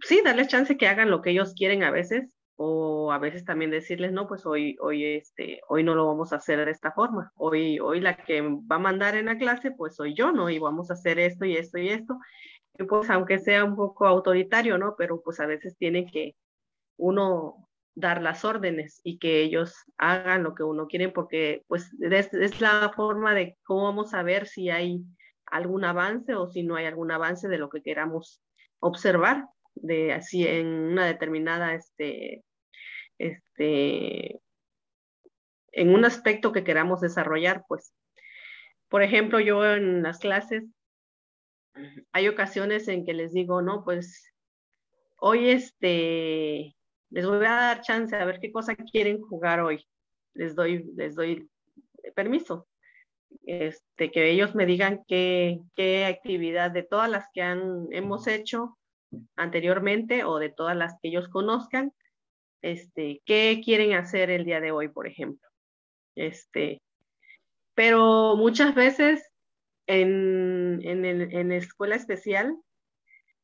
sí, darles chance que hagan lo que ellos quieren a veces o a veces también decirles, no, pues hoy, hoy, este, hoy no lo vamos a hacer de esta forma. Hoy, hoy la que va a mandar en la clase, pues soy yo, ¿no? Y vamos a hacer esto y esto y esto. Y pues aunque sea un poco autoritario, ¿no? Pero pues a veces tiene que uno dar las órdenes y que ellos hagan lo que uno quiere, porque pues es, es la forma de cómo vamos a ver si hay algún avance o si no hay algún avance de lo que queramos observar de así en una determinada este este en un aspecto que queramos desarrollar pues por ejemplo, yo en las clases, hay ocasiones en que les digo, no, pues hoy este, les voy a dar chance a ver qué cosa quieren jugar hoy. Les doy, les doy permiso. Este, que ellos me digan qué, qué actividad de todas las que han, hemos hecho anteriormente o de todas las que ellos conozcan, este, qué quieren hacer el día de hoy, por ejemplo. Este, pero muchas veces en, en, en escuela especial,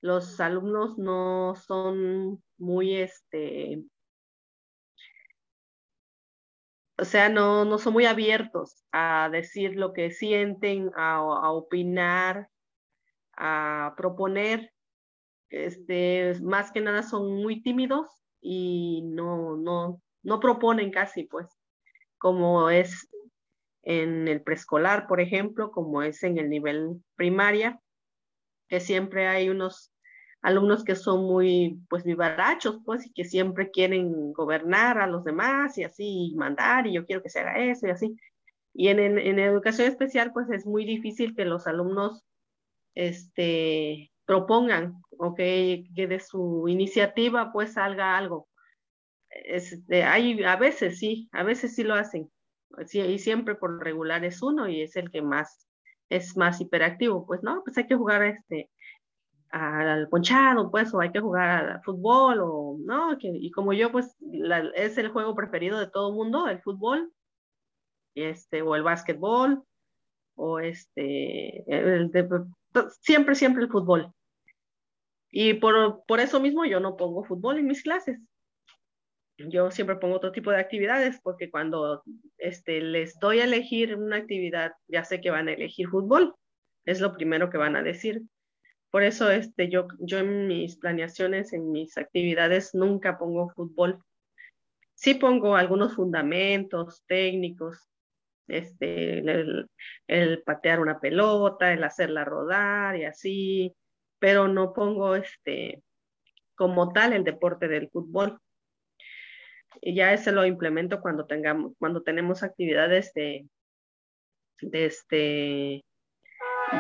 los alumnos no son muy, este, o sea, no, no son muy abiertos a decir lo que sienten, a, opinar, a proponer. Este, más que nada son muy tímidos y no, no, no proponen casi, pues, como es en el preescolar, por ejemplo, como es en el nivel primaria, que siempre hay unos alumnos que son muy, pues, vivarachos, pues, y que siempre quieren gobernar a los demás y así mandar, y yo quiero que se haga eso y así. Y en, en, educación especial, pues, es muy difícil que los alumnos, este, propongan o que, que de su iniciativa, pues, salga algo. Este, hay, a veces sí, a veces sí lo hacen, sí, y siempre por regular es uno y es el que más es más hiperactivo, pues no, pues hay que jugar este al ponchado, pues, o hay que jugar al fútbol, o no, y como yo, pues, es el juego preferido de todo mundo, el fútbol, este, o el básquetbol, o este, siempre, siempre el fútbol. Y por, por eso mismo yo no pongo fútbol en mis clases, yo siempre pongo otro tipo de actividades porque cuando este, les doy a elegir una actividad, ya sé que van a elegir fútbol, es lo primero que van a decir. Por eso este, yo, yo en mis planeaciones, en mis actividades, nunca pongo fútbol. Sí pongo algunos fundamentos técnicos, este, el, patear una pelota, el hacerla rodar y así, pero no pongo este, como tal el deporte del fútbol y ya ese lo implemento cuando tengamos, cuando tenemos actividades de, de este,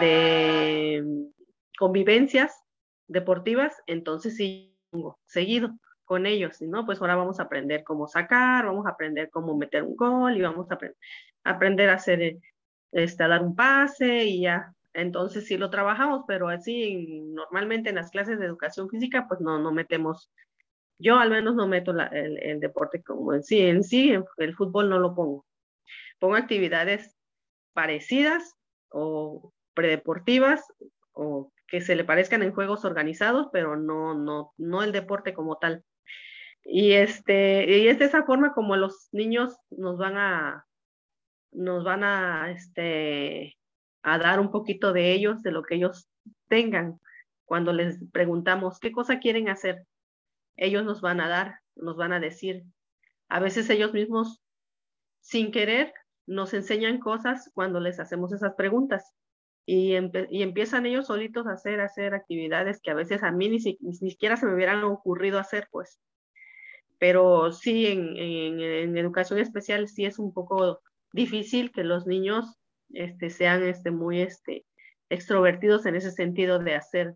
de convivencias deportivas, entonces sí seguido con ellos, ¿no? Pues ahora vamos a aprender cómo sacar, vamos a aprender cómo meter un gol y vamos a aprender a hacer, este, a dar un pase y ya. Entonces sí lo trabajamos, pero así normalmente en las clases de educación física, pues no, no metemos yo al menos no meto el, deporte como en sí, en sí, el fútbol no lo pongo. Pongo actividades parecidas o predeportivas o que se le parezcan en juegos organizados, pero no, no, no el deporte como tal. Y este, y es de esa forma como los niños nos van a, nos van a, este, a dar un poquito de ellos, de lo que ellos tengan, cuando les preguntamos qué cosa quieren hacer ellos nos van a dar, nos van a decir. A veces ellos mismos, sin querer, nos enseñan cosas cuando les hacemos esas preguntas. Y, empiezan ellos solitos a hacer, actividades que a veces a mí ni, siquiera se me hubieran ocurrido hacer, pues. Pero sí, en, educación especial sí es un poco difícil que los niños este, sean este, muy este, extrovertidos en ese sentido de hacer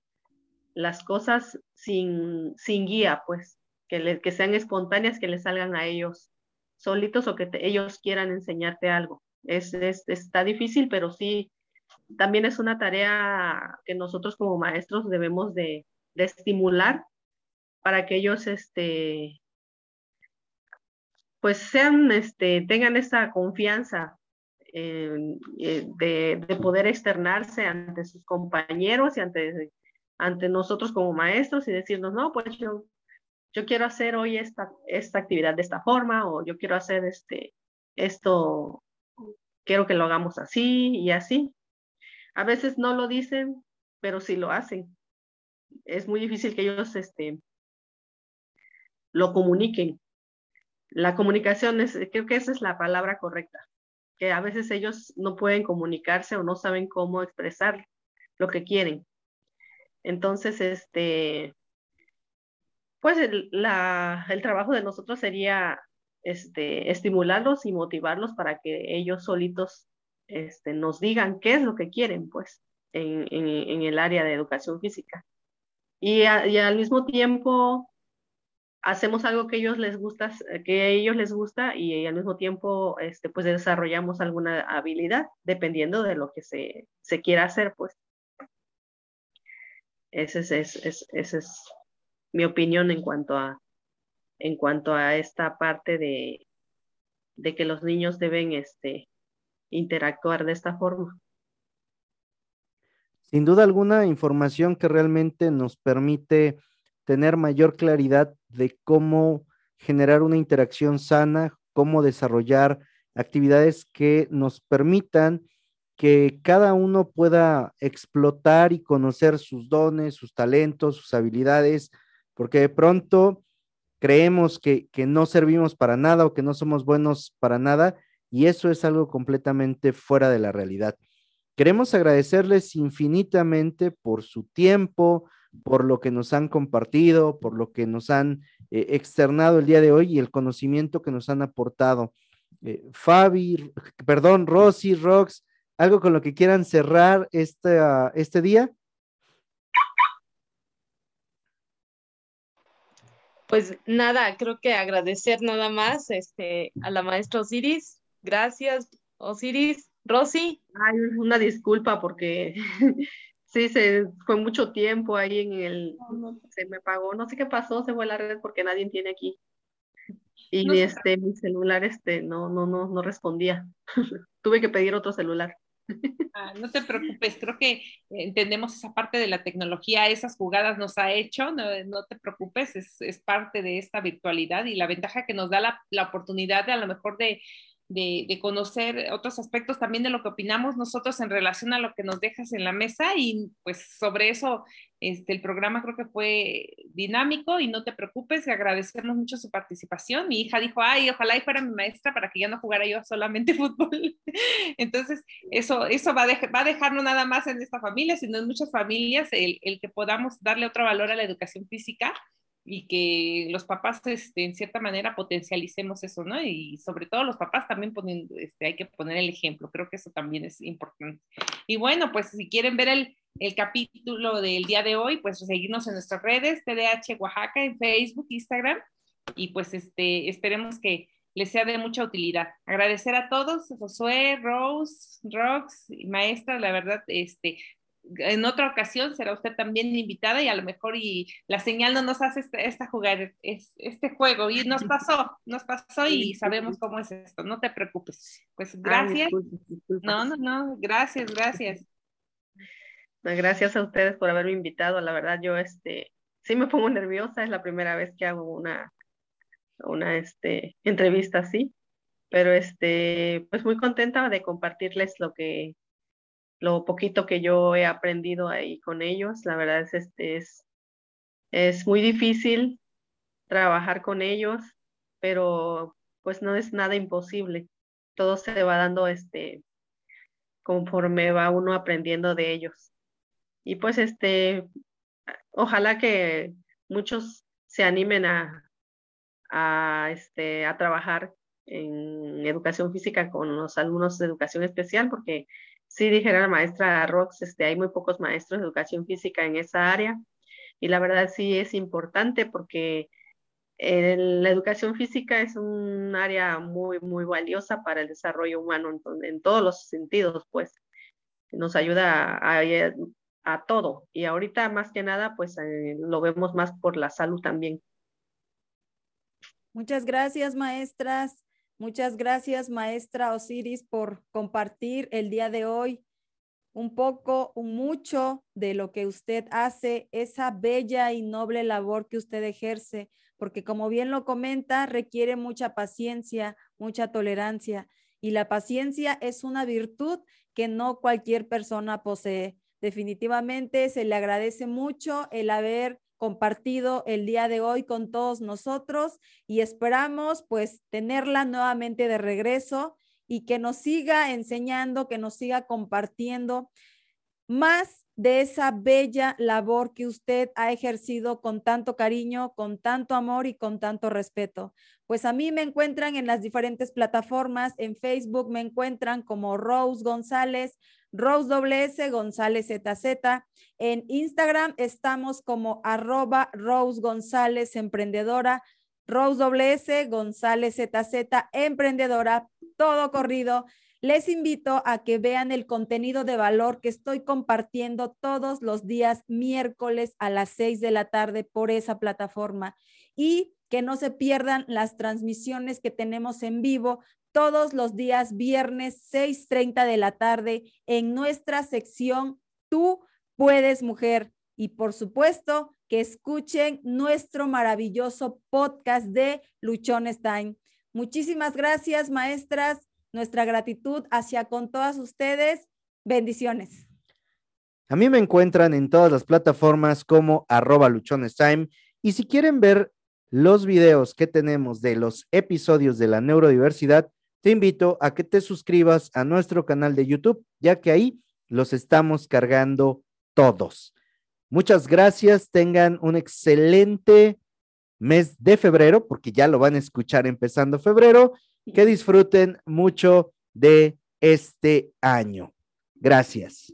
las cosas sin, sin guía, pues, que, sean espontáneas, que les salgan a ellos solitos o que ellos quieran enseñarte algo. Es, está difícil, pero sí, también es una tarea que nosotros como maestros debemos de, estimular para que ellos, este, pues sean, este, tengan esa confianza eh, de, de, poder externarse ante sus compañeros y ante ante nosotros como maestros y decirnos, no, pues yo, yo quiero hacer hoy esta, esta actividad de esta forma o yo quiero hacer este, esto, quiero que lo hagamos así y así. A veces no lo dicen, pero sí lo hacen. Es muy difícil que ellos este, lo comuniquen. La comunicación es, creo que esa es la palabra correcta, que a veces ellos no pueden comunicarse o no saben cómo expresar lo que quieren. Entonces, este, pues el, trabajo de nosotros sería este, estimularlos y motivarlos para que ellos solitos este, nos digan qué es lo que quieren, pues, en, el área de educación física. Y, y, al mismo tiempo hacemos algo que ellos les gusta, que a ellos les gusta y al mismo tiempo, este, pues, desarrollamos alguna habilidad dependiendo de lo que se, se quiera hacer, pues. Esa es, es, es, es, mi opinión en cuanto a, en cuanto a esta parte de, de que los niños deben este, interactuar de esta forma. Sin duda alguna, información que realmente nos permite tener mayor claridad de cómo generar una interacción sana, cómo desarrollar actividades que nos permitan que cada uno pueda explotar y conocer sus dones, sus talentos, sus habilidades, porque de pronto creemos que, que, no servimos para nada o que no somos buenos para nada y eso es algo completamente fuera de la realidad. Queremos agradecerles infinitamente por su tiempo, por lo que nos han compartido, por lo que nos han eh, externado el día de hoy y el conocimiento que nos han aportado. Eh, Fabi, perdón, Rosy, Rox, algo con lo que quieran cerrar este, este día. Pues nada, creo que agradecer nada más este, a la maestra Osiris. Gracias, Osiris. Rosy. Ay, una disculpa porque sí, se fue mucho tiempo ahí en el, se me pagó, no sé qué pasó, se fue la red porque nadie tiene aquí. Y este, mi celular este, no, no, no, no respondía. Tuve que pedir otro celular. Ah, no te preocupes, creo que entendemos esa parte de la tecnología, esas jugadas nos ha hecho, no, no te preocupes, es, es, parte de esta virtualidad y la ventaja que nos da la, la oportunidad de a lo mejor de de, conocer otros aspectos también de lo que opinamos nosotros en relación a lo que nos dejas en la mesa y pues sobre eso este, el programa creo que fue dinámico y no te preocupes, agradecemos mucho su participación. Mi hija dijo, ay, ojalá y fuera mi maestra para que ya no jugara yo solamente fútbol. Entonces, eso, eso va, a va a dejar no nada más en esta familia, sino en muchas familias el, el que podamos darle otro valor a la educación física y que los papás, este, en cierta manera, potencialicemos eso, ¿no? Y sobre todo los papás también ponen, este, hay que poner el ejemplo, creo que eso también es importante. Y bueno, pues si quieren ver el, el capítulo del día de hoy, pues seguirnos en nuestras redes, TDH Oaxaca, en Facebook, Instagram, y pues este, esperemos que les sea de mucha utilidad. Agradecer a todos, Josué, Rose, Rox maestra, la verdad, este, en otra ocasión será usted también invitada y a lo mejor y la señal no nos hace este, esta jugar, es, este juego y nos pasó, nos pasó y sabemos cómo es esto, no te preocupes. Pues gracias. No, no, no, gracias, gracias. Gracias a ustedes por haberme invitado, la verdad yo este sí me pongo nerviosa, es la primera vez que hago una una este entrevista así, pero este pues muy contenta de compartirles lo que lo poquito que yo he aprendido ahí con ellos. La verdad es, este, es, es muy difícil trabajar con ellos, pero pues no es nada imposible. Todo se va dando este, conforme va uno aprendiendo de ellos. Y pues este, ojalá que muchos se animen a, a, este, a trabajar en educación física con los alumnos de educación especial, porque sí dijera la maestra Rox, este, hay muy pocos maestros de educación física en esa área y la verdad sí es importante porque la educación física es un área muy, muy valiosa para el desarrollo humano en, todos los sentidos, pues nos ayuda a, a, todo y ahorita más que nada pues eh, lo vemos más por la salud también. Muchas gracias, maestras. Muchas gracias, maestra Osiris, por compartir el día de hoy un poco, un mucho de lo que usted hace, esa bella y noble labor que usted ejerce, porque como bien lo comenta, requiere mucha paciencia, mucha tolerancia, y la paciencia es una virtud que no cualquier persona posee. Definitivamente se le agradece mucho el haber compartido el día de hoy con todos nosotros y esperamos pues tenerla nuevamente de regreso y que nos siga enseñando, que nos siga compartiendo más de esa bella labor que usted ha ejercido con tanto cariño, con tanto amor y con tanto respeto. Pues a mí me encuentran en las diferentes plataformas, en Facebook me encuentran como Rose González, Rose WS González ZZ. En Instagram estamos como arroba Rose González Emprendedora, Rose WS González ZZ Emprendedora, todo corrido. Les invito a que vean el contenido de valor que estoy compartiendo todos los días miércoles a las seis de la tarde por esa plataforma y que no se pierdan las transmisiones que tenemos en vivo todos los días viernes 6.30 de la tarde en nuestra sección Tú puedes mujer. Y por supuesto que escuchen nuestro maravilloso podcast de Luchones Time. Muchísimas gracias, maestras nuestra gratitud hacia con todas ustedes. Bendiciones. A mí me encuentran en todas las plataformas como arroba luchonestime y si quieren ver los videos que tenemos de los episodios de la neurodiversidad, te invito a que te suscribas a nuestro canal de YouTube, ya que ahí los estamos cargando todos. Muchas gracias, tengan un excelente mes de febrero, porque ya lo van a escuchar empezando febrero que disfruten mucho de este año. Gracias.